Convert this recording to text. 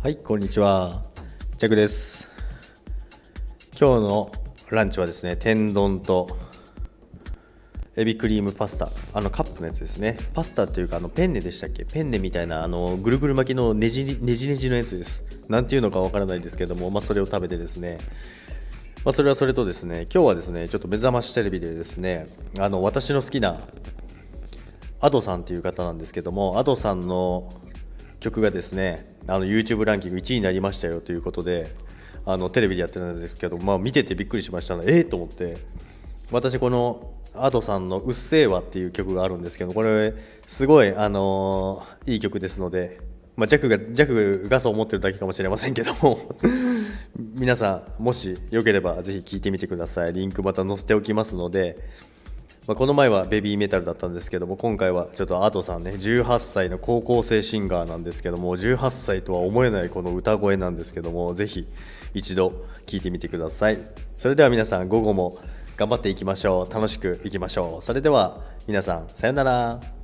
はい、こんにちは。ジャクです。今日のランチはですね、天丼とエビクリームパスタ、あのカップのやつですね。パスタっていうか、あのペンネでしたっけ？ペンネみたいな、あのぐるぐる巻きのねじねじねじのやつです。なんていうのかわからないですけども、まあ、それを食べてですね、まあ、それはそれとですね、今日はですね、ちょっと目覚ましテレビでですね、あの私の好きな Ado さんっていう方なんですけども Ado さんの曲がですねあの YouTube ランキング1位になりましたよということであのテレビでやってるんですけど、まあ、見ててびっくりしましたのでええー、と思って。私この Ado さんの「うっせぇわ」っていう曲があるんですけどこれすごい、あのーいい曲ですので、まあ、ジャックがジャックがそう思ってるだけかもしれませんけども皆さんもしよければぜひ聴いてみてください。リンクまた載せておきますのでまあ、この前はベビーメタルだったんですけども今回はちょっとアトさんね18歳の高校生シンガーなんですけども18歳とは思えないこの歌声なんですけどもぜひ一度聴いてみてください。それでは皆さん午後も頑張っていきましょう。楽しくいきましょう。それでは皆さんさよなら。